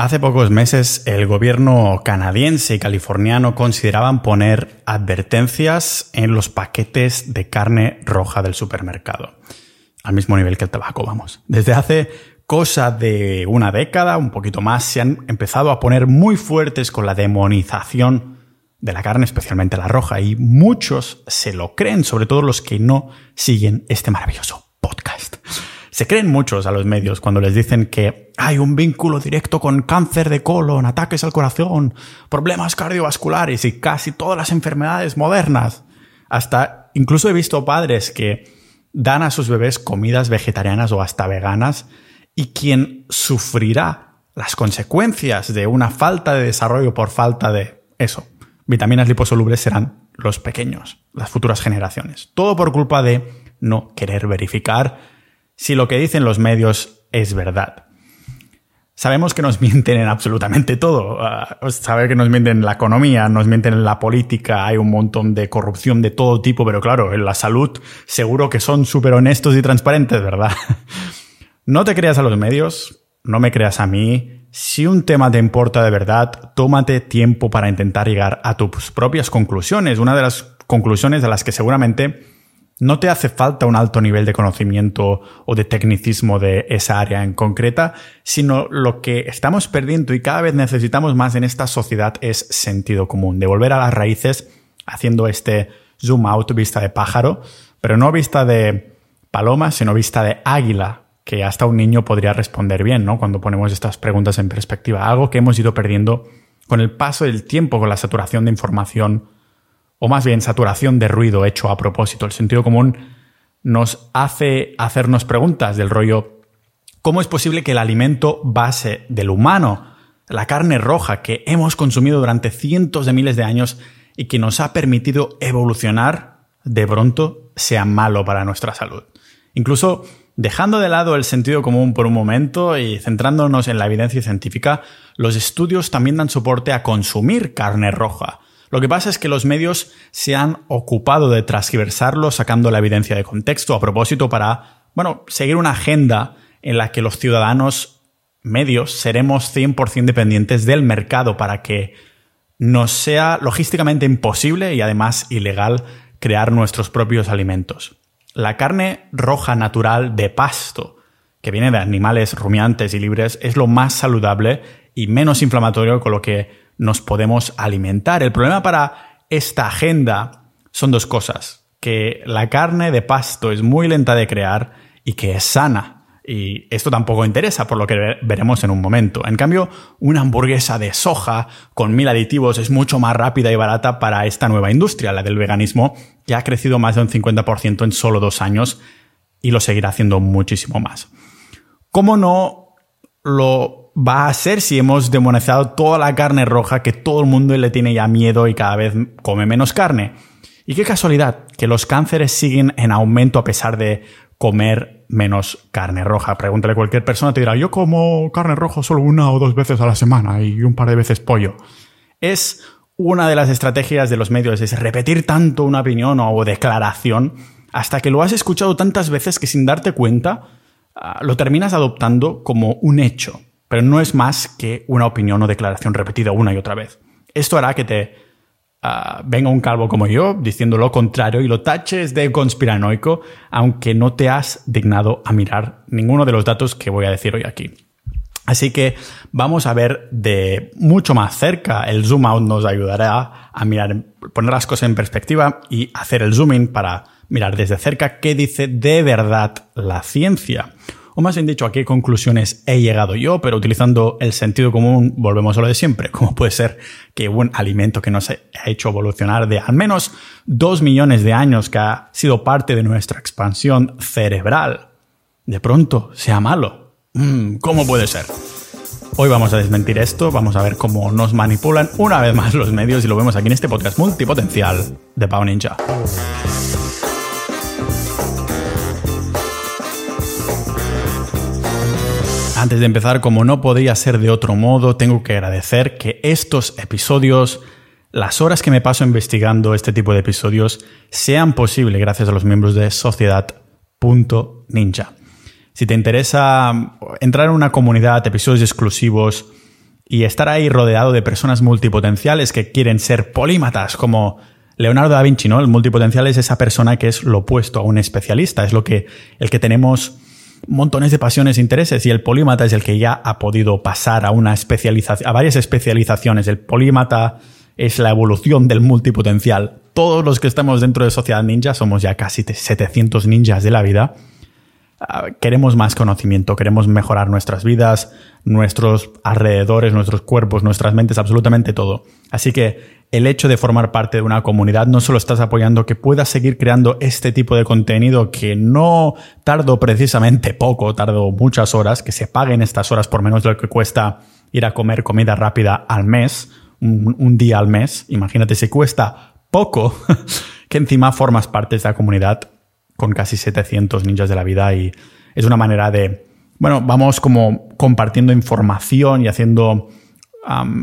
Hace pocos meses el gobierno canadiense y californiano consideraban poner advertencias en los paquetes de carne roja del supermercado. Al mismo nivel que el tabaco, vamos. Desde hace cosa de una década, un poquito más, se han empezado a poner muy fuertes con la demonización de la carne, especialmente la roja, y muchos se lo creen, sobre todo los que no siguen este maravilloso. Se creen muchos a los medios cuando les dicen que hay un vínculo directo con cáncer de colon, ataques al corazón, problemas cardiovasculares y casi todas las enfermedades modernas. Hasta incluso he visto padres que dan a sus bebés comidas vegetarianas o hasta veganas y quien sufrirá las consecuencias de una falta de desarrollo por falta de eso, vitaminas liposolubles serán los pequeños, las futuras generaciones. Todo por culpa de no querer verificar si lo que dicen los medios es verdad. Sabemos que nos mienten en absolutamente todo. Uh, saber que nos mienten en la economía, nos mienten en la política, hay un montón de corrupción de todo tipo, pero claro, en la salud seguro que son súper honestos y transparentes, ¿verdad? no te creas a los medios, no me creas a mí. Si un tema te importa de verdad, tómate tiempo para intentar llegar a tus propias conclusiones. Una de las conclusiones de las que seguramente no te hace falta un alto nivel de conocimiento o de tecnicismo de esa área en concreta, sino lo que estamos perdiendo y cada vez necesitamos más en esta sociedad es sentido común, de volver a las raíces haciendo este zoom out vista de pájaro, pero no vista de paloma, sino vista de águila, que hasta un niño podría responder bien, ¿no? Cuando ponemos estas preguntas en perspectiva, algo que hemos ido perdiendo con el paso del tiempo, con la saturación de información o más bien saturación de ruido hecho a propósito. El sentido común nos hace hacernos preguntas del rollo, ¿cómo es posible que el alimento base del humano, la carne roja que hemos consumido durante cientos de miles de años y que nos ha permitido evolucionar, de pronto sea malo para nuestra salud? Incluso Dejando de lado el sentido común por un momento y centrándonos en la evidencia científica, los estudios también dan soporte a consumir carne roja, lo que pasa es que los medios se han ocupado de transversarlo sacando la evidencia de contexto a propósito para, bueno, seguir una agenda en la que los ciudadanos medios seremos 100% dependientes del mercado para que nos sea logísticamente imposible y además ilegal crear nuestros propios alimentos. La carne roja natural de pasto, que viene de animales rumiantes y libres, es lo más saludable y menos inflamatorio con lo que nos podemos alimentar. El problema para esta agenda son dos cosas. Que la carne de pasto es muy lenta de crear y que es sana. Y esto tampoco interesa, por lo que veremos en un momento. En cambio, una hamburguesa de soja con mil aditivos es mucho más rápida y barata para esta nueva industria, la del veganismo, que ha crecido más de un 50% en solo dos años y lo seguirá haciendo muchísimo más. ¿Cómo no lo va a ser si hemos demonizado toda la carne roja que todo el mundo le tiene ya miedo y cada vez come menos carne. Y qué casualidad que los cánceres siguen en aumento a pesar de comer menos carne roja. Pregúntale a cualquier persona, te dirá, yo como carne roja solo una o dos veces a la semana y un par de veces pollo. Es una de las estrategias de los medios, es repetir tanto una opinión o declaración hasta que lo has escuchado tantas veces que sin darte cuenta ah, lo terminas adoptando como un hecho pero no es más que una opinión o declaración repetida una y otra vez. Esto hará que te ah, venga un calvo como yo diciendo lo contrario y lo taches de conspiranoico, aunque no te has dignado a mirar ninguno de los datos que voy a decir hoy aquí. Así que vamos a ver de mucho más cerca. El zoom out nos ayudará a mirar, poner las cosas en perspectiva y hacer el zoom in para mirar desde cerca qué dice de verdad la ciencia o más bien dicho, a qué conclusiones he llegado yo, pero utilizando el sentido común volvemos a lo de siempre, como puede ser que un alimento que nos ha hecho evolucionar de al menos dos millones de años, que ha sido parte de nuestra expansión cerebral, de pronto sea malo. Mm, ¿Cómo puede ser? Hoy vamos a desmentir esto, vamos a ver cómo nos manipulan una vez más los medios y lo vemos aquí en este podcast multipotencial de Pau Ninja. Antes de empezar, como no podía ser de otro modo, tengo que agradecer que estos episodios, las horas que me paso investigando este tipo de episodios, sean posibles gracias a los miembros de Sociedad.ninja. Si te interesa entrar en una comunidad, episodios exclusivos, y estar ahí rodeado de personas multipotenciales que quieren ser polímatas, como Leonardo da Vinci, ¿no? El multipotencial es esa persona que es lo opuesto a un especialista, es lo que el que tenemos montones de pasiones e intereses y el polímata es el que ya ha podido pasar a una especialización, a varias especializaciones. El polímata es la evolución del multipotencial. Todos los que estamos dentro de Sociedad Ninja somos ya casi 700 ninjas de la vida Ah, queremos más conocimiento, queremos mejorar nuestras vidas, nuestros alrededores, nuestros cuerpos, nuestras mentes, absolutamente todo. Así que el hecho de formar parte de una comunidad no solo estás apoyando que puedas seguir creando este tipo de contenido que no tardo precisamente poco, tardo muchas horas, que se paguen estas horas por menos de lo que cuesta ir a comer comida rápida al mes, un, un día al mes. Imagínate si cuesta poco que encima formas parte de esta comunidad con casi 700 ninjas de la vida y es una manera de, bueno, vamos como compartiendo información y haciendo,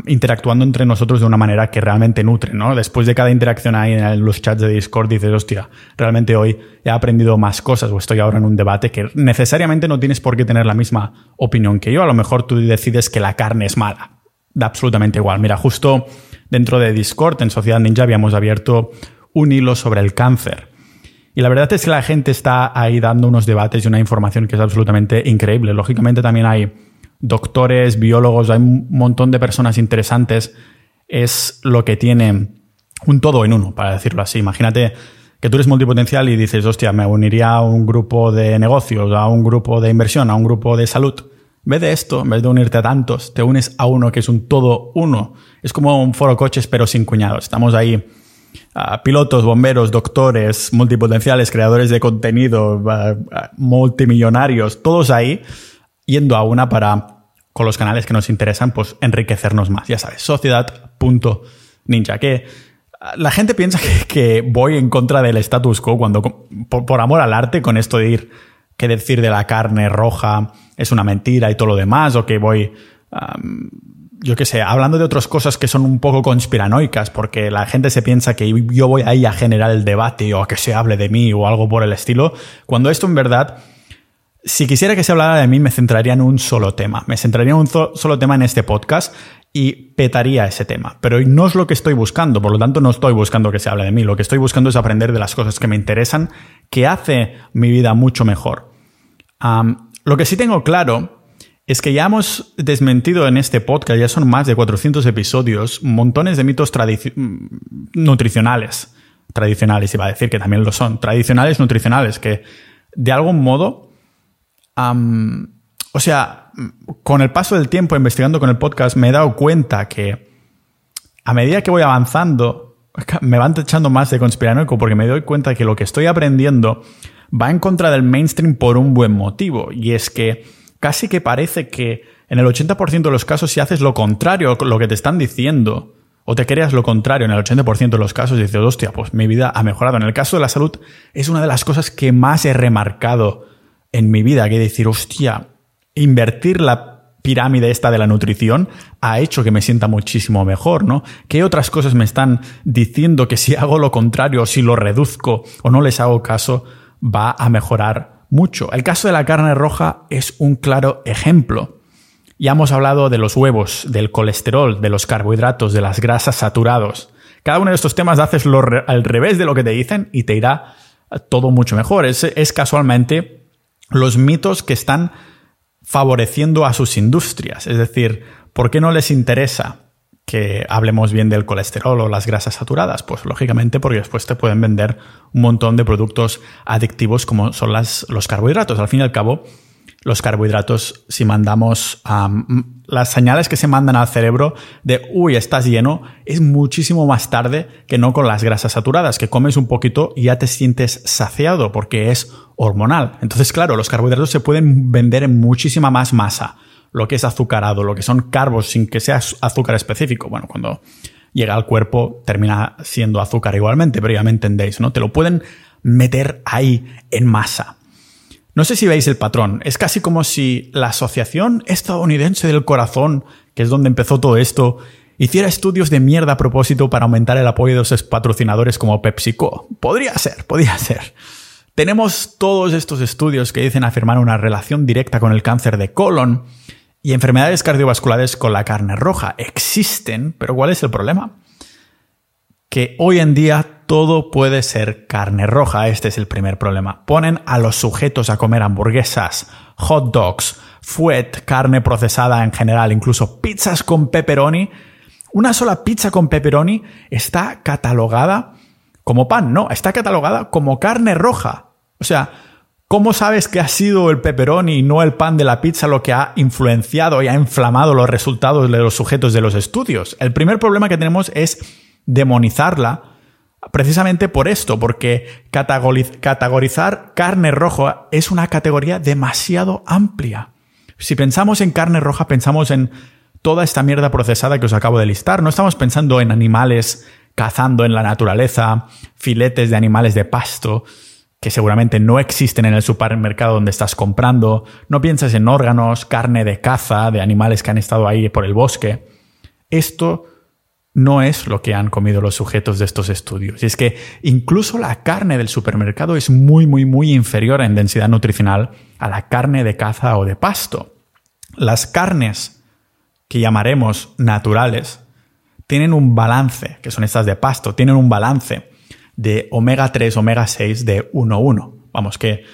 interactuando entre nosotros de una manera que realmente nutre, ¿no? Después de cada interacción ahí en los chats de Discord dices, hostia, realmente hoy he aprendido más cosas o estoy ahora en un debate que necesariamente no tienes por qué tener la misma opinión que yo. A lo mejor tú decides que la carne es mala. Da absolutamente igual. Mira, justo dentro de Discord, en Sociedad Ninja, habíamos abierto un hilo sobre el cáncer. Y la verdad es que la gente está ahí dando unos debates y una información que es absolutamente increíble. Lógicamente también hay doctores, biólogos, hay un montón de personas interesantes. Es lo que tiene un todo en uno, para decirlo así. Imagínate que tú eres multipotencial y dices, hostia, me uniría a un grupo de negocios, a un grupo de inversión, a un grupo de salud. En vez de esto, en vez de unirte a tantos, te unes a uno que es un todo uno. Es como un foro coches pero sin cuñados. Estamos ahí pilotos, bomberos, doctores, multipotenciales, creadores de contenido, multimillonarios, todos ahí yendo a una para, con los canales que nos interesan, pues enriquecernos más. Ya sabes, sociedad.ninja. Que la gente piensa que, voy en contra del status quo cuando, por, amor al arte, con esto de ir, que decir de la carne roja es una mentira y todo lo demás, o que voy yo qué sé, hablando de otras cosas que son un poco conspiranoicas, porque la gente se piensa que yo voy ahí a generar el debate o a que se hable de mí o algo por el estilo, cuando esto en verdad, si quisiera que se hablara de mí, me centraría en un solo tema. Me centraría en un solo tema en este podcast y petaría ese tema. Pero no es lo que estoy buscando, por lo tanto no estoy buscando que se hable de mí, lo que estoy buscando es aprender de las cosas que me interesan, que hace mi vida mucho mejor. lo que sí tengo claro es que ya hemos desmentido en este podcast, ya son más de 400 episodios, montones de mitos nutricionales. Tradicionales, iba a decir que también lo son. Tradicionales, nutricionales, que de algún modo. o sea, con el paso del tiempo investigando con el podcast, me he dado cuenta que a medida que voy avanzando, me van echando más de conspiranoico porque me doy cuenta que lo que estoy aprendiendo va en contra del mainstream por un buen motivo. Y es que casi que parece que en el 80% de los casos si haces lo contrario, lo que te están diciendo, o te creas lo contrario en el 80% de los casos dices, hostia, pues mi vida ha mejorado. En el caso de la salud es una de las cosas que más he remarcado en mi vida, que decir, hostia, invertir la pirámide esta de la nutrición ha hecho que me sienta muchísimo mejor, ¿no? ¿Qué otras cosas me están diciendo que si hago lo contrario, si lo reduzco o no les hago caso, va a mejorar mucho. El caso de la carne roja es un claro ejemplo. Ya hemos hablado de los huevos, del colesterol, de los carbohidratos, de las grasas saturados. Cada uno de estos temas haces lo al revés de lo que te dicen y te irá todo mucho mejor. Es, es casualmente los mitos que están favoreciendo a sus industrias. Es decir, ¿por qué no les interesa que hablemos bien del colesterol o las grasas saturadas? Pues lógicamente porque después te pueden vender un montón de productos adictivos como son los carbohidratos. Al fin y al cabo, los carbohidratos, si mandamos las señales que se mandan al cerebro de, uy, estás lleno, es muchísimo más tarde que no con las grasas saturadas, que comes un poquito y ya te sientes saciado porque es hormonal. Entonces, claro, los carbohidratos se pueden vender en muchísima más masa lo que es azucarado, lo que son carbos sin que sea azúcar específico. Bueno, cuando llega al cuerpo termina siendo azúcar igualmente, pero ya me entendéis, ¿no? Te lo pueden meter ahí en masa. No sé si veis el patrón. Es casi como si la Asociación Estadounidense del Corazón, que es donde empezó todo esto, hiciera estudios de mierda a propósito para aumentar el apoyo de sus patrocinadores como PepsiCo. Podría ser, podría ser. Tenemos todos estos estudios que dicen afirmar una relación directa con el cáncer de colon Y enfermedades cardiovasculares con la carne roja existen, pero ¿cuál es el problema? Que hoy en día todo puede ser carne roja, este es el primer problema. Ponen a los sujetos a comer hamburguesas, hot dogs, fuet, carne procesada en general, incluso pizzas con pepperoni. Una sola pizza con pepperoni está catalogada como pan, no, está catalogada como carne roja. O sea, ¿cómo sabes que ha sido el pepperoni y no el pan de la pizza lo que ha influenciado y ha inflamado los resultados de los sujetos de los estudios? El primer problema que tenemos es demonizarla precisamente por esto, porque categorizar carne roja es una categoría demasiado amplia. Si pensamos en carne roja, pensamos en toda esta mierda procesada que os acabo de listar. No estamos pensando en animales cazando en la naturaleza, filetes de animales de pasto que seguramente no existen en el supermercado donde estás comprando. No piensas en órganos, carne de caza, de animales que han estado ahí por el bosque. Esto no es lo que han comido los sujetos de estos estudios. Y es que incluso la carne del supermercado es muy, muy, muy inferior en densidad nutricional a la carne de caza o de pasto. Las carnes que llamaremos naturales tienen un balance, que son estas de pasto, tienen un balance de omega 3, omega 6 de 1,1. Vamos, que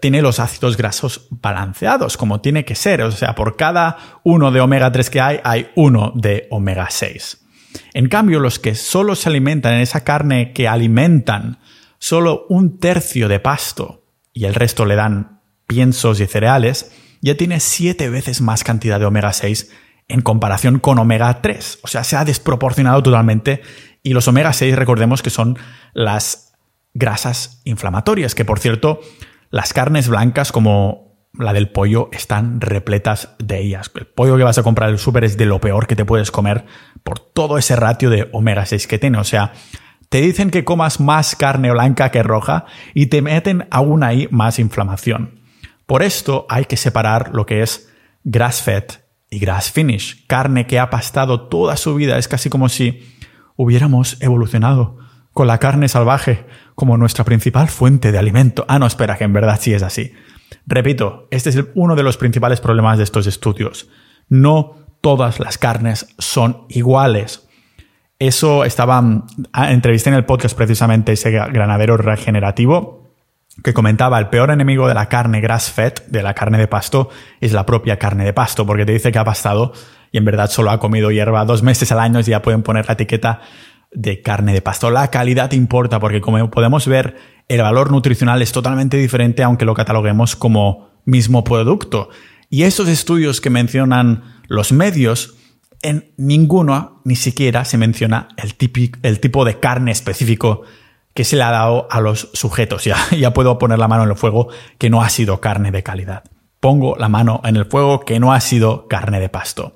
tiene los ácidos grasos balanceados, como tiene que ser. O sea, por cada uno de omega 3 que hay, hay uno de omega 6. En cambio, los que solo se alimentan en esa carne que alimentan solo un tercio de pasto y el resto le dan piensos y cereales, ya tiene siete veces más cantidad de omega 6 en comparación con omega 3. O sea, se ha desproporcionado totalmente y los omega 6 recordemos que son las grasas inflamatorias, que por cierto, las carnes blancas como la del pollo están repletas de ellas. El pollo que vas a comprar el súper es de lo peor que te puedes comer por todo ese ratio de omega 6 que tiene. O sea, te dicen que comas más carne blanca que roja y te meten aún ahí más inflamación. Por esto hay que separar lo que es grass fed y grass finish. Carne que ha pastado toda su vida. Es casi como si hubiéramos evolucionado con la carne salvaje como nuestra principal fuente de alimento. Ah, no, espera, que en verdad sí es así. Repito, este es uno de los principales problemas de estos estudios. No todas las carnes son iguales. Eso estaba, ah, entrevisté en el podcast precisamente ese granadero regenerativo que comentaba el peor enemigo de la carne grass fed, de la carne de pasto, es la propia carne de pasto, porque te dice que ha pastado y en verdad solo ha comido hierba dos meses al año y ya pueden poner la etiqueta de carne de pasto. La calidad importa porque como podemos ver, el valor nutricional es totalmente diferente aunque lo cataloguemos como mismo producto. Y esos estudios que mencionan los medios, en ninguno ni siquiera se menciona el, tipo de carne específico que se le ha dado a los sujetos. Ya puedo poner la mano en el fuego que no ha sido carne de calidad. Pongo la mano en el fuego que no ha sido carne de pasto.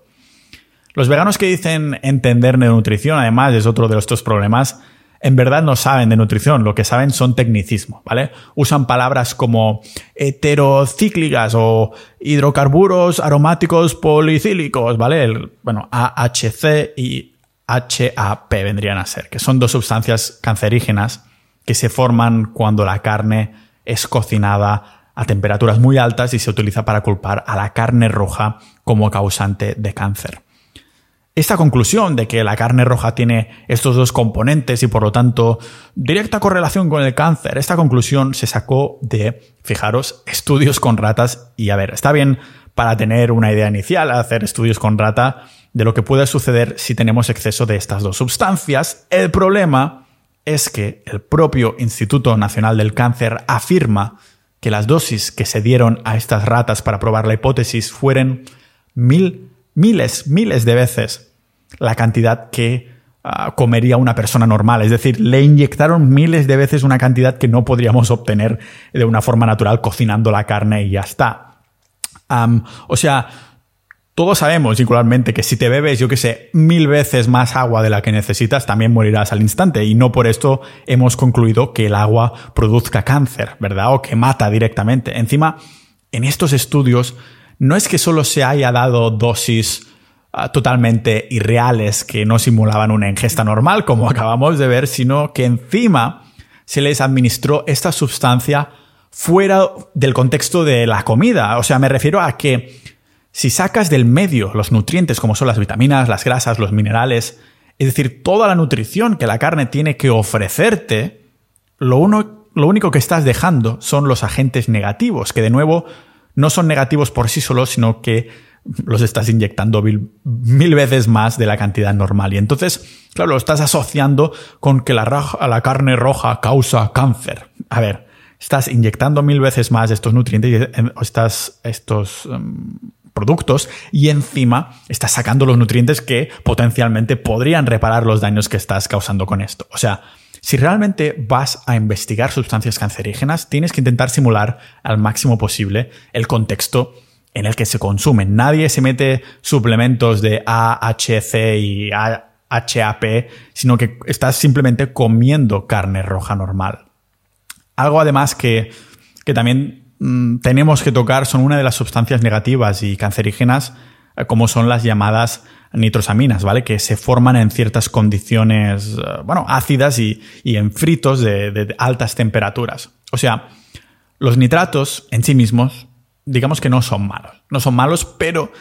Los veganos que dicen entender de nutrición, además, es otro de estos problemas, en verdad no saben de nutrición, lo que saben son tecnicismo, ¿vale? Usan palabras como heterocíclicas o hidrocarburos aromáticos policílicos, ¿vale? bueno, AHC y HAP vendrían a ser, que son dos sustancias cancerígenas que se forman cuando la carne es cocinada a temperaturas muy altas y se utiliza para culpar a la carne roja como causante de cáncer. Esta conclusión de que la carne roja tiene estos dos componentes y por lo tanto directa correlación con el cáncer, esta conclusión se sacó de, fijaros, estudios con ratas y a ver, está bien para tener una idea inicial, hacer estudios con rata de lo que puede suceder si tenemos exceso de estas dos sustancias. El problema es que el propio Instituto Nacional del Cáncer afirma que las dosis que se dieron a estas ratas para probar la hipótesis fueron mil miles, miles de veces la cantidad que ah, comería una persona normal. Es decir, le inyectaron miles de veces una cantidad que no podríamos obtener de una forma natural cocinando la carne y ya está. o sea, todos sabemos igualmente que si te bebes, yo que sé, mil veces más agua de la que necesitas, también morirás al instante. Y no por esto hemos concluido que el agua produzca cáncer, ¿verdad? O que mata directamente. Encima, en estos estudios no es que solo se haya dado dosis ah, totalmente irreales que no simulaban una ingesta normal, como acabamos de ver, sino que encima se les administró esta sustancia fuera del contexto de la comida. O sea, me refiero a que si sacas del medio los nutrientes como son las vitaminas, las grasas, los minerales, es decir, toda la nutrición que la carne tiene que ofrecerte, lo, uno, lo único que estás dejando son los agentes negativos, que de nuevo no son negativos por sí solos, sino que los estás inyectando mil, veces más de la cantidad normal. Y entonces, claro, lo estás asociando con que la, la carne roja causa cáncer. A ver, estás inyectando mil veces más estos nutrientes eh, estás, estos em, productos y encima estás sacando los nutrientes que potencialmente podrían reparar los daños que estás causando con esto. O sea, si realmente vas a investigar sustancias cancerígenas, tienes que intentar simular al máximo posible el contexto en el que se consumen. Nadie se mete suplementos de AHC y HAP, sino que estás simplemente comiendo carne roja normal. Algo además que, que también mm, tenemos que tocar son una de las sustancias negativas y cancerígenas, eh, como son las llamadas nitrosaminas, ¿vale? Que se forman en ciertas condiciones, eh, bueno, ácidas y, en fritos de, altas temperaturas. O sea, los nitratos en sí mismos, digamos que no son malos. No son malos, pero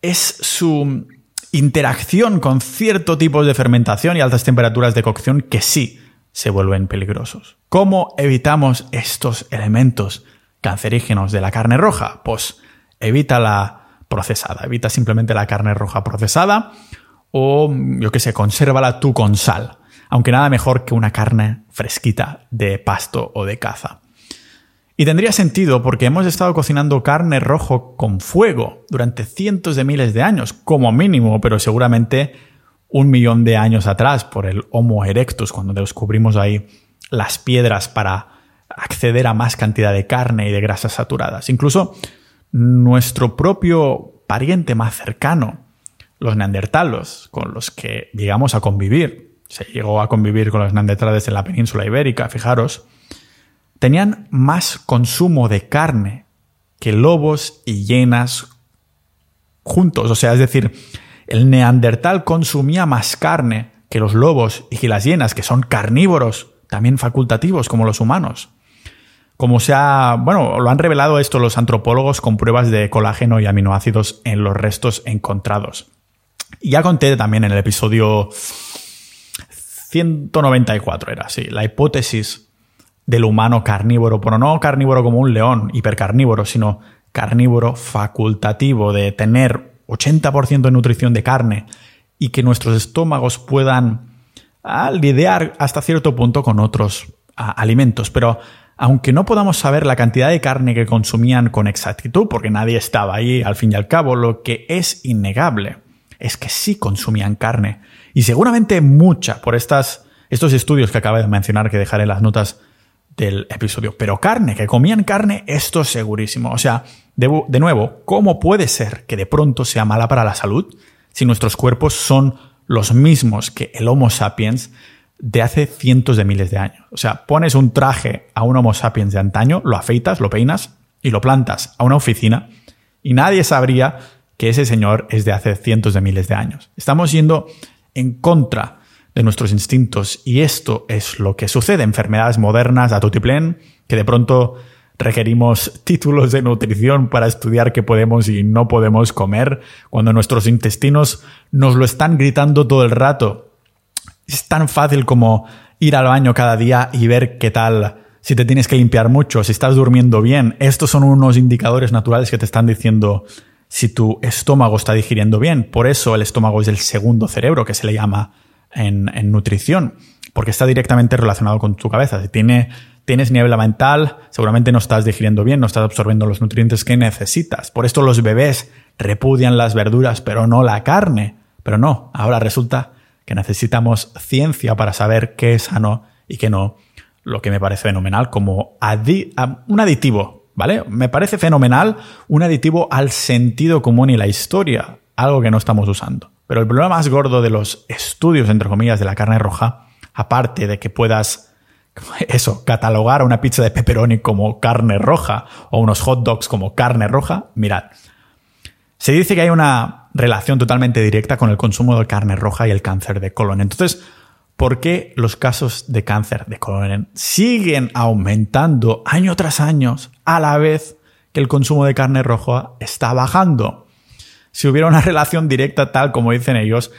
es su interacción con cierto tipo de fermentación y altas temperaturas de cocción que sí se vuelven peligrosos. ¿Cómo evitamos estos elementos cancerígenos de la carne roja? Pues evita la procesada. Evita simplemente la carne roja procesada o, yo que sé, consérvala tú con sal. Aunque nada mejor que una carne fresquita de pasto o de caza. Y tendría sentido porque hemos estado cocinando carne rojo con fuego durante cientos de miles de años, como mínimo, pero seguramente un millón de años atrás por el Homo erectus, cuando descubrimos ahí las piedras para acceder a más cantidad de carne y de grasas saturadas. Incluso nuestro propio pariente más cercano, los neandertalos, con los que llegamos a convivir, se llegó a convivir con los neandertales en la península ibérica, fijaros, tenían más consumo de carne que lobos y hienas juntos. O sea, es decir, el neandertal consumía más carne que los lobos y que las hienas, que son carnívoros, también facultativos como los humanos como se ha, bueno, lo han revelado esto los antropólogos con pruebas de colágeno y aminoácidos en los restos encontrados. Ya conté también en el episodio 194, era así, la hipótesis del humano carnívoro, pero no carnívoro como un león, hipercarnívoro, sino carnívoro facultativo, de tener 80% de nutrición de carne y que nuestros estómagos puedan lidiar hasta cierto punto con otros alimentos. Pero aunque no podamos saber la cantidad de carne que consumían con exactitud, porque nadie estaba ahí al fin y al cabo, lo que es innegable es que sí consumían carne. Y seguramente mucha por estas, estos estudios que acabo de mencionar, que dejaré en las notas del episodio. Pero carne, que comían carne, esto es segurísimo. O sea, de, de nuevo, ¿cómo puede ser que de pronto sea mala para la salud si nuestros cuerpos son los mismos que el Homo sapiens de hace cientos de miles de años. O sea, pones un traje a un Homo sapiens de antaño, lo afeitas, lo peinas y lo plantas a una oficina y nadie sabría que ese señor es de hace cientos de miles de años. Estamos yendo en contra de nuestros instintos y esto es lo que sucede. Enfermedades modernas a tutiplén que de pronto requerimos títulos de nutrición para estudiar qué podemos y no podemos comer, cuando nuestros intestinos nos lo están gritando todo el rato es tan fácil como ir al baño cada día y ver qué tal, si te tienes que limpiar mucho, si estás durmiendo bien. Estos son unos indicadores naturales que te están diciendo si tu estómago está digiriendo bien. Por eso el estómago es el segundo cerebro que se le llama en, nutrición, porque está directamente relacionado con tu cabeza. Si tiene, tienes niebla mental, seguramente no estás digiriendo bien, no estás absorbiendo los nutrientes que necesitas. Por esto los bebés repudian las verduras, pero no la carne. Pero no, ahora resulta que necesitamos ciencia para saber qué es sano y qué no, lo que me parece fenomenal como un aditivo, ¿vale? Me parece fenomenal un aditivo al sentido común y la historia, algo que no estamos usando. Pero el problema más gordo de los estudios, entre comillas, de la carne roja, aparte de que puedas, eso, catalogar una pizza de pepperoni como carne roja o unos hot dogs como carne roja, mirad, se dice que hay una relación totalmente directa con el consumo de carne roja y el cáncer de colon. Entonces, ¿por qué los casos de cáncer de colon siguen aumentando año tras año a la vez que el consumo de carne roja está bajando? si hubiera una relación directa tal como dicen ellos,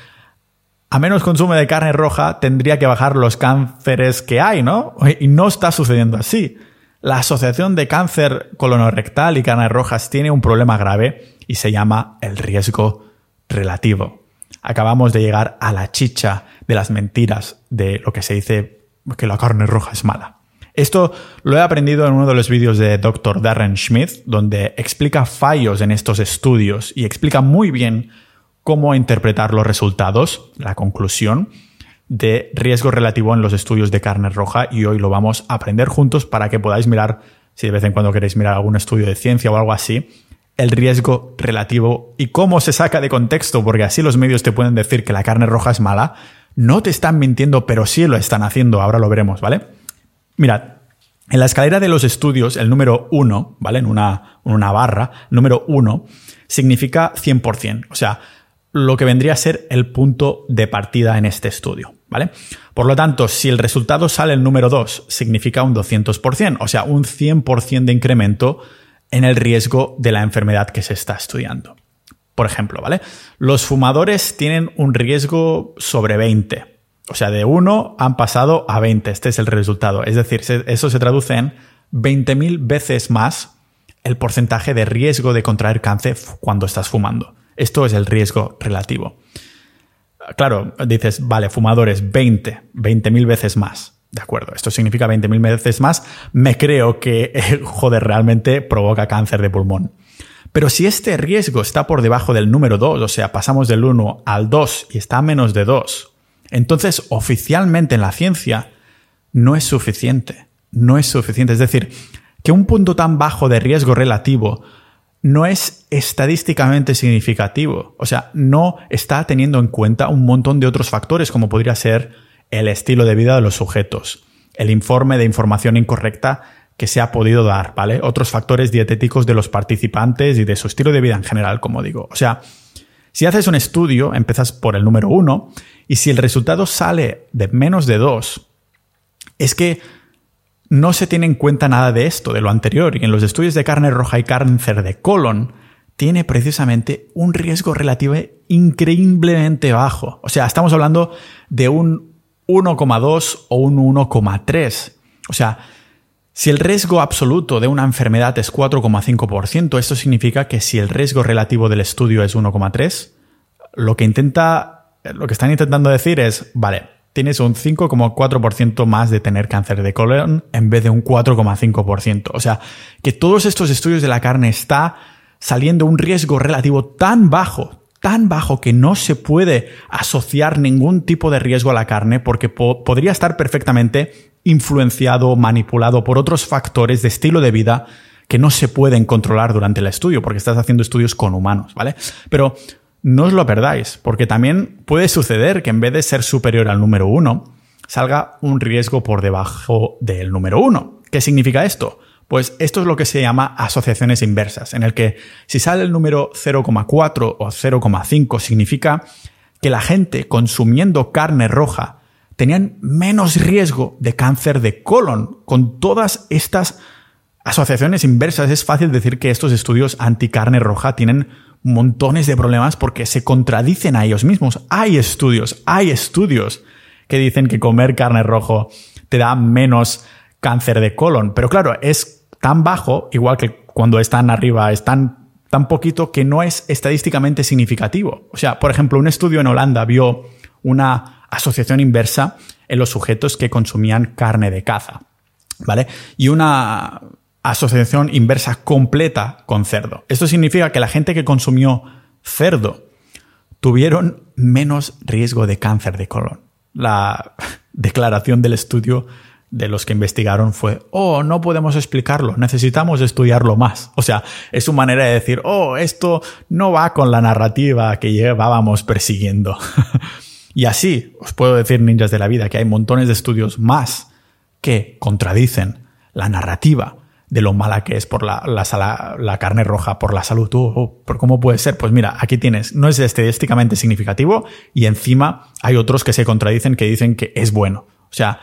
a menos consumo de carne roja tendría que bajar los cánceres que hay, ¿no? Y no está sucediendo así. La asociación de cáncer colonorectal y carnes rojas tiene un problema grave y se llama el riesgo relativo. Acabamos de llegar a la chicha de las mentiras de lo que se dice que la carne roja es mala. Esto lo he aprendido en uno de los vídeos de Dr. Darren Schmidt, donde explica fallos en estos estudios y explica muy bien cómo interpretar los resultados, la conclusión de riesgo relativo en los estudios de carne roja y hoy lo vamos a aprender juntos para que podáis mirar, si de vez en cuando queréis mirar algún estudio de ciencia o algo así, el riesgo relativo y cómo se saca de contexto, porque así los medios te pueden decir que la carne roja es mala. No te están mintiendo, pero sí lo están haciendo, ahora lo veremos, ¿vale? Mirad, en la escalera de los estudios, el número 1, ¿vale? En una, una barra, número 1 significa 100%, o sea, lo que vendría a ser el punto de partida en este estudio, ¿vale? Por lo tanto, si el resultado sale el número 2, significa un 200%, o sea, un 100% de incremento en el riesgo de la enfermedad que se está estudiando. Por ejemplo, ¿vale? Los fumadores tienen un riesgo sobre 20. O sea, de 1 han pasado a 20. Este es el resultado. Es decir, eso se traduce en 20.000 veces más el porcentaje de riesgo de contraer cáncer cuando estás fumando. Esto es el riesgo relativo. Claro, dices, vale, fumadores 20, 20.000 veces más. De acuerdo, esto significa 20.000 veces más. Me creo que, joder, realmente provoca cáncer de pulmón. Pero si este riesgo está por debajo del número 2, o sea, pasamos del 1 al 2 y está a menos de 2, entonces oficialmente en la ciencia no es suficiente. No es suficiente. Es decir, que un punto tan bajo de riesgo relativo no es estadísticamente significativo. O sea, no está teniendo en cuenta un montón de otros factores, como podría ser el estilo de vida de los sujetos, el informe de información incorrecta que se ha podido dar, ¿vale? Otros factores dietéticos de los participantes y de su estilo de vida en general, como digo. O sea, si haces un estudio, empiezas por el número uno, y si el resultado sale de menos de dos, es que no se tiene en cuenta nada de esto, de lo anterior, y en los estudios de carne roja y cáncer de colon, tiene precisamente un riesgo relativo increíblemente bajo. O sea, estamos hablando de un 1,2 o un 1,3. O sea, si el riesgo absoluto de una enfermedad es 4,5%, esto significa que si el riesgo relativo del estudio es 1,3, lo que intenta, lo que están intentando decir es, vale, tienes un 5,4% más de tener cáncer de colon en vez de un 4,5%. O sea, que todos estos estudios de la carne está saliendo un riesgo relativo tan bajo, tan bajo que no se puede asociar ningún tipo de riesgo a la carne porque podría estar perfectamente influenciado, manipulado por otros factores de estilo de vida que no se pueden controlar durante el estudio porque estás haciendo estudios con humanos, ¿vale? Pero no os lo perdáis, porque también puede suceder que en vez de ser superior al número 1, salga un riesgo por debajo del número 1. ¿Qué significa esto? Pues esto es lo que se llama asociaciones inversas, en el que si sale el número 0,4 o 0,5 significa que la gente consumiendo carne roja tenían menos riesgo de cáncer de colon. Con todas estas asociaciones inversas es fácil decir que estos estudios anti-carne roja tienen montones de problemas porque se contradicen a ellos mismos. Hay estudios, hay estudios que dicen que comer carne rojo te da menos cáncer de colon. Pero claro, es tan bajo, igual que cuando están arriba, es tan, tan poquito que no es estadísticamente significativo. O sea, por ejemplo, un estudio en Holanda vio una asociación inversa en los sujetos que consumían carne de caza. ¿Vale? Y una asociación inversa completa con cerdo. Esto significa que la gente que consumió cerdo tuvieron menos riesgo de cáncer de colon. La declaración del estudio de los que investigaron fue, oh, no podemos explicarlo, necesitamos estudiarlo más. O sea, es su manera de decir, oh, esto no va con la narrativa que llevábamos persiguiendo. y así, os puedo decir, ninjas de la vida, que hay montones de estudios más que contradicen la narrativa de lo mala que es por la, la, carne roja, por la salud. Oh, ¿Cómo puede ser? Pues mira, aquí tienes, no es estadísticamente significativo y encima hay otros que se contradicen que dicen que es bueno. O sea,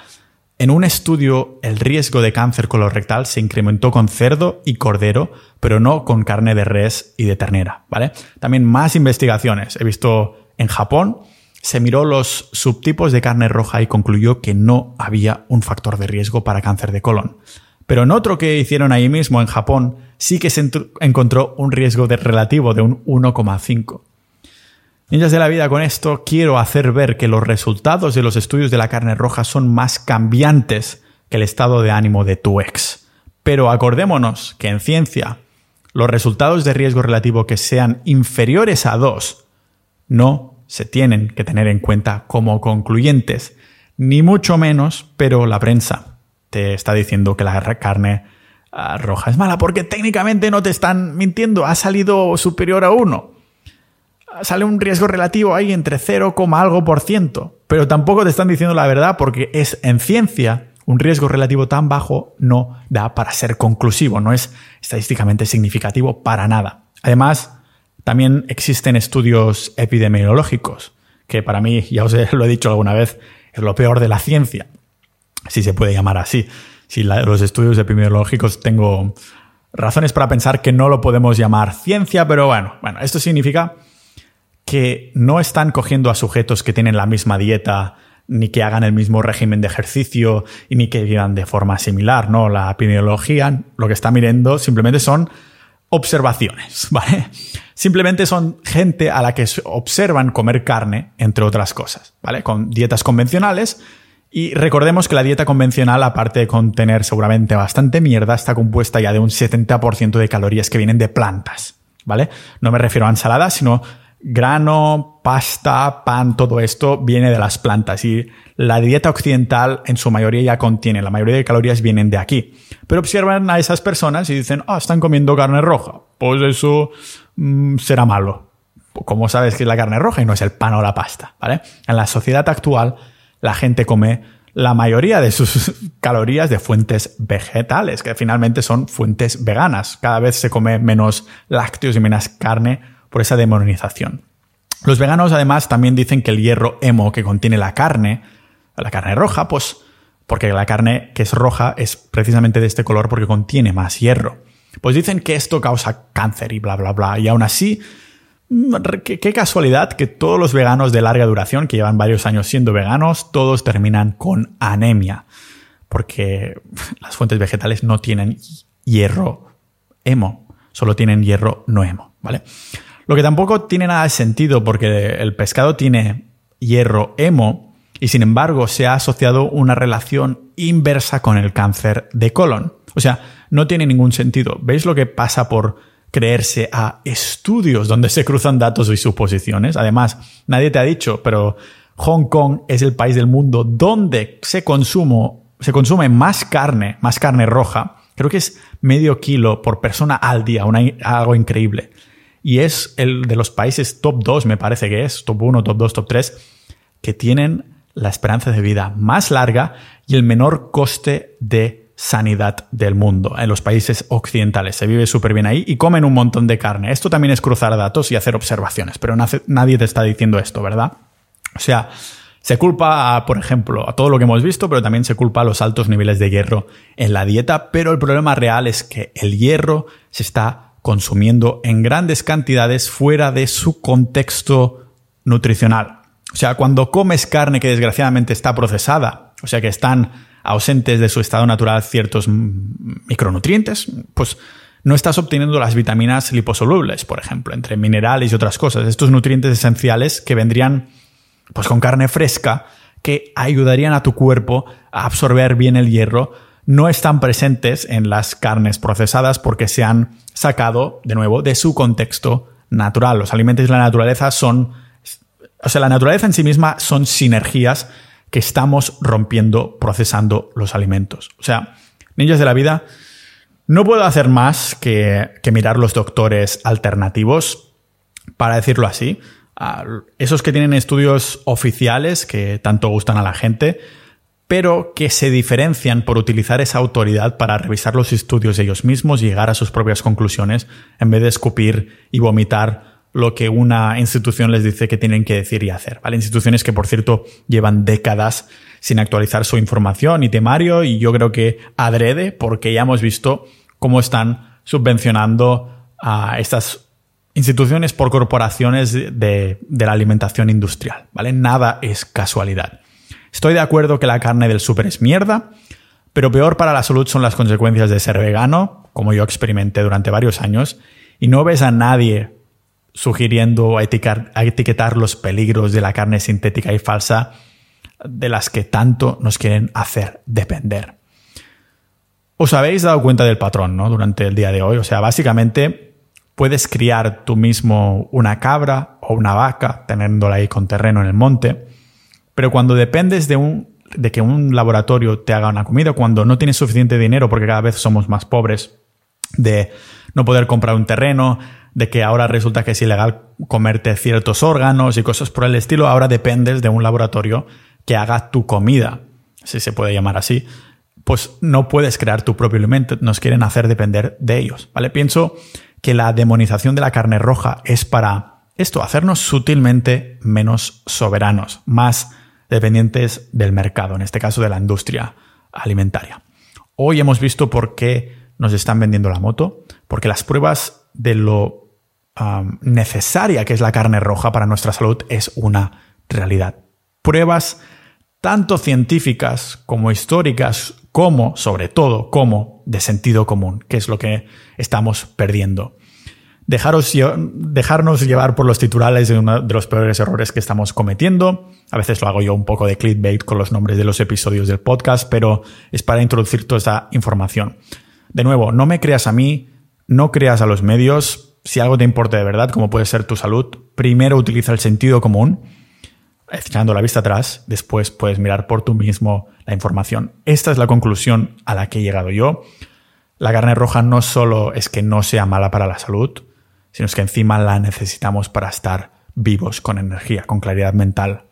En un estudio, el riesgo de cáncer colorectal se incrementó con cerdo y cordero, pero no con carne de res y de ternera, ¿vale? También más investigaciones. He visto en Japón, se miró los subtipos de carne roja y concluyó que no había un factor de riesgo para cáncer de colon. Pero en otro que hicieron ahí mismo, en Japón, sí que se encontró un riesgo de relativo de un 1,5. Niñas de la vida, con esto quiero hacer ver que los resultados de los estudios de la carne roja son más cambiantes que el estado de ánimo de tu ex. Pero acordémonos que en ciencia, los resultados de riesgo relativo que sean inferiores a 2 no se tienen que tener en cuenta como concluyentes, ni mucho menos, pero la prensa te está diciendo que la carne ah, roja es mala porque técnicamente no te están mintiendo, ha salido superior a 1 sale un riesgo relativo ahí entre 0, algo por ciento. Pero tampoco te están diciendo la verdad porque es en ciencia un riesgo relativo tan bajo no da para ser conclusivo, no es estadísticamente significativo para nada. Además, también existen estudios epidemiológicos, que para mí, ya os lo he dicho alguna vez, es lo peor de la ciencia, si se puede llamar así. Si los estudios epidemiológicos tengo razones para pensar que no lo podemos llamar ciencia, pero bueno, bueno, esto significa que no están cogiendo a sujetos que tienen la misma dieta, ni que hagan el mismo régimen de ejercicio y ni que vivan de forma similar, ¿no? La epidemiología lo que está mirando simplemente son observaciones, ¿vale? Simplemente son gente a la que observan comer carne, entre otras cosas, ¿vale? Con dietas convencionales. Y recordemos que la dieta convencional, aparte de contener seguramente bastante mierda, está compuesta ya de un 70% de calorías que vienen de plantas, ¿vale? No me refiero a ensaladas, sino grano, pasta, pan, todo esto viene de las plantas y la dieta occidental en su mayoría ya contiene, la mayoría de calorías vienen de aquí. Pero observan a esas personas y dicen, ah, están comiendo carne roja, pues eso mm, será malo. ¿Cómo sabes que es la carne roja y no es el pan o la pasta? En la sociedad actual, la gente come la mayoría de sus calorías de fuentes vegetales, que finalmente son fuentes veganas. Cada vez se come menos lácteos y menos carne por esa demonización. Los veganos además también dicen que el hierro hemo que contiene la carne, la carne roja, pues porque la carne que es roja es precisamente de este color porque contiene más hierro. Pues dicen que esto causa cáncer y bla, bla, bla. Y aún así, mm, qué, qué, casualidad que todos los veganos de larga duración, que llevan varios años siendo veganos, todos terminan con anemia. Porque las fuentes vegetales no tienen hierro hemo, solo tienen hierro no hemo, ¿vale? Lo que tampoco tiene nada de sentido porque el pescado tiene hierro hemo y sin embargo se ha asociado una relación inversa con el cáncer de colon. O sea, no tiene ningún sentido. ¿Veis lo que pasa por creerse a estudios donde se cruzan datos y suposiciones? Además, nadie te ha dicho, pero Hong Kong es el país del mundo donde se, consumo, se consume más carne, más carne roja. Creo que es medio kilo por persona al día, algo increíble y es el de los países top 2, me parece que es, top 1, top 2, top 3, que tienen la esperanza de vida más larga y el menor coste de sanidad del mundo en los países occidentales. Se vive súper bien ahí y comen un montón de carne. Esto también es cruzar datos y hacer observaciones, pero nadie te está diciendo esto, ¿verdad? O sea, se culpa, por ejemplo, a todo lo que hemos visto, pero también se culpa a los altos niveles de hierro en la dieta, pero el problema real es que el hierro se está consumiendo en grandes cantidades fuera de su contexto nutricional. O sea, cuando comes carne que desgraciadamente está procesada, o sea que están ausentes de su estado natural ciertos micronutrientes, pues no estás obteniendo las vitaminas liposolubles, por ejemplo, entre minerales y otras cosas, estos nutrientes esenciales que vendrían pues con carne fresca que ayudarían a tu cuerpo a absorber bien el hierro no están presentes en las carnes procesadas porque se han sacado, de nuevo, de su contexto natural. Los alimentos y la naturaleza son, o sea, la naturaleza en sí misma son sinergias que estamos rompiendo procesando los alimentos. O sea, niños de la vida, no puedo hacer más que, que mirar los doctores alternativos, para decirlo así. esos que tienen estudios oficiales que tanto gustan a la gente, pero que se diferencian por utilizar esa autoridad para revisar los estudios ellos mismos y llegar a sus propias conclusiones en vez de escupir y vomitar lo que una institución les dice que tienen que decir y hacer. Instituciones que, por cierto, llevan décadas sin actualizar su información y temario y yo creo que adrede porque ya hemos visto cómo están subvencionando a estas instituciones por corporaciones de, de la alimentación industrial, ¿vale? Nada es casualidad. Estoy de acuerdo que la carne del súper es mierda, pero peor para la salud son las consecuencias de ser vegano, como yo experimenté durante varios años, y no ves a nadie sugiriendo etiquetar, los peligros de la carne sintética y falsa de las que tanto nos quieren hacer depender. Os habéis dado cuenta del patrón, ¿no? Durante el día de hoy. O sea, básicamente puedes criar tú mismo una cabra o una vaca, teniéndola ahí con terreno en el monte, pero cuando dependes de un de que un laboratorio te haga una comida, cuando no tienes suficiente dinero, porque cada vez somos más pobres, de no poder comprar un terreno, de que ahora resulta que es ilegal comerte ciertos órganos y cosas por el estilo, ahora dependes de un laboratorio que haga tu comida, si se puede llamar así, pues no puedes crear tu propio alimento, nos quieren hacer depender de ellos, ¿vale? Pienso que la demonización de la carne roja es para esto, hacernos sutilmente menos soberanos, más dependientes del mercado, en este caso de la industria alimentaria. Hoy hemos visto por qué nos están vendiendo la moto, porque las pruebas de lo necesaria que es la carne roja para nuestra salud es una realidad. Pruebas tanto científicas como históricas, como, sobre todo, como de sentido común, que es lo que estamos perdiendo. Dejarnos llevar por los titulares es uno de los peores errores que estamos cometiendo. A veces lo hago yo un poco de clickbait con los nombres de los episodios del podcast, pero es para introducir toda esta información. De nuevo, no me creas a mí, no creas a los medios, si algo te importa de verdad, como puede ser tu salud, primero utiliza el sentido común, echando la vista atrás, después puedes mirar por tú mismo la información. Esta es la conclusión a la que he llegado yo. La carne roja no solo es que no sea mala para la salud, sino es que encima la necesitamos para estar vivos, con energía, con claridad mental.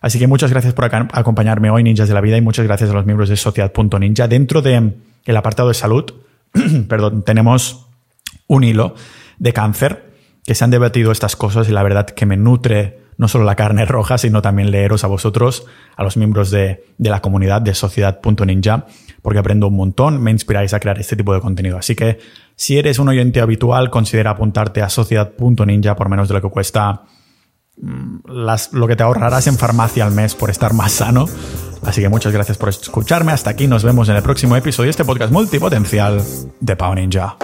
Así que muchas gracias por acompañarme hoy, Ninjas de la Vida, y muchas gracias a los miembros de Sociedad.ninja. Dentro del apartado de salud, perdón, tenemos un hilo de cáncer, que se han debatido estas cosas y la verdad que me nutre no solo la carne roja, sino también leeros a vosotros, a los miembros de, de la comunidad de Sociedad.ninja, porque aprendo un montón, me inspiráis a crear este tipo de contenido. Así que si eres un oyente habitual, considera apuntarte a Sociedad.ninja por menos de lo que cuesta mm, las, lo que te ahorrarás en farmacia al mes por estar más sano. Así que muchas gracias por escucharme. Hasta aquí nos vemos en el próximo episodio de este podcast multipotencial de Pau Ninja.